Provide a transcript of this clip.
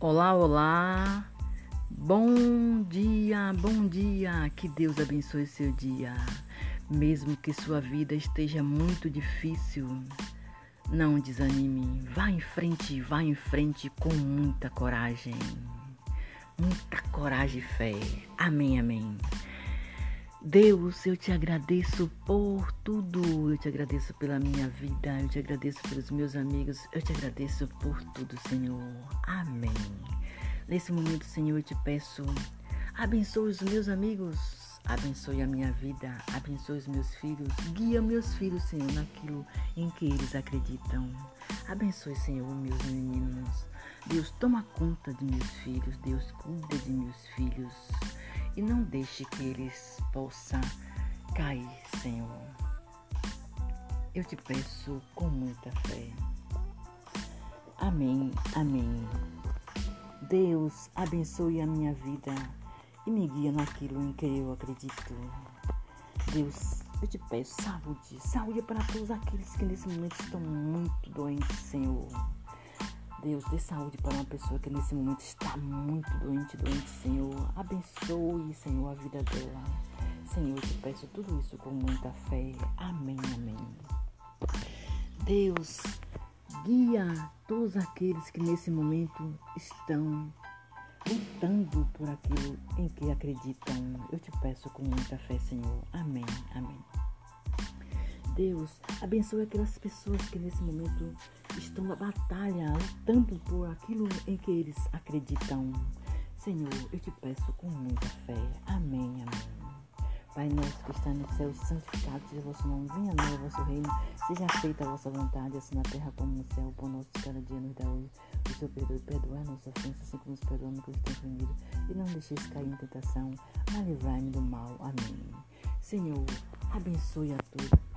Olá, olá. Bom dia, bom dia. Que Deus abençoe seu dia. Mesmo que sua vida esteja muito difícil, não desanime. Vá em frente, vá em frente com muita coragem. Muita coragem e fé. Amém, amém. Deus, eu te agradeço por tudo. Eu te agradeço pela minha vida. Eu te agradeço pelos meus amigos. Eu te agradeço por tudo, Senhor. Amém. Nesse momento, Senhor, eu te peço, abençoe os meus amigos. Abençoe a minha vida, abençoe os meus filhos, guia meus filhos, Senhor, naquilo em que eles acreditam. Abençoe, Senhor, meus meninos. Deus, toma conta de meus filhos, Deus, cuida de meus filhos e não deixe que eles possam cair, Senhor. Eu te peço com muita fé. Amém, amém. Deus abençoe a minha vida e me guia naquilo em que eu acredito. Deus, eu te peço saúde, saúde para todos aqueles que nesse momento estão muito doentes, Senhor. Deus, dê saúde para uma pessoa que nesse momento está muito doente, doente, Senhor. Abençoe, Senhor, a vida dela. Senhor, eu te peço tudo isso com muita fé. Amém, amém. Deus, guia todos aqueles que nesse momento estão lutando por aquilo em que acreditam. Eu te peço com muita fé, Senhor. Amém, amém. Deus, abençoe aquelas pessoas que nesse momento estão na batalha, lutando por aquilo em que eles acreditam. Senhor, eu te peço com muita fé. Amém, amém. Pai nosso que está no céu, santificado seja o vosso nome, venha a o vosso reino, seja feita a vossa vontade, assim na terra como no céu. O pão nosso cada dia nos dá hoje. O Senhor perdoe, perdoar nossas ofensas, assim como nos perdoamos que nos tem ofendido. E não deixeis cair em tentação, mas livrai-me do mal. Amém. Senhor, abençoe a todos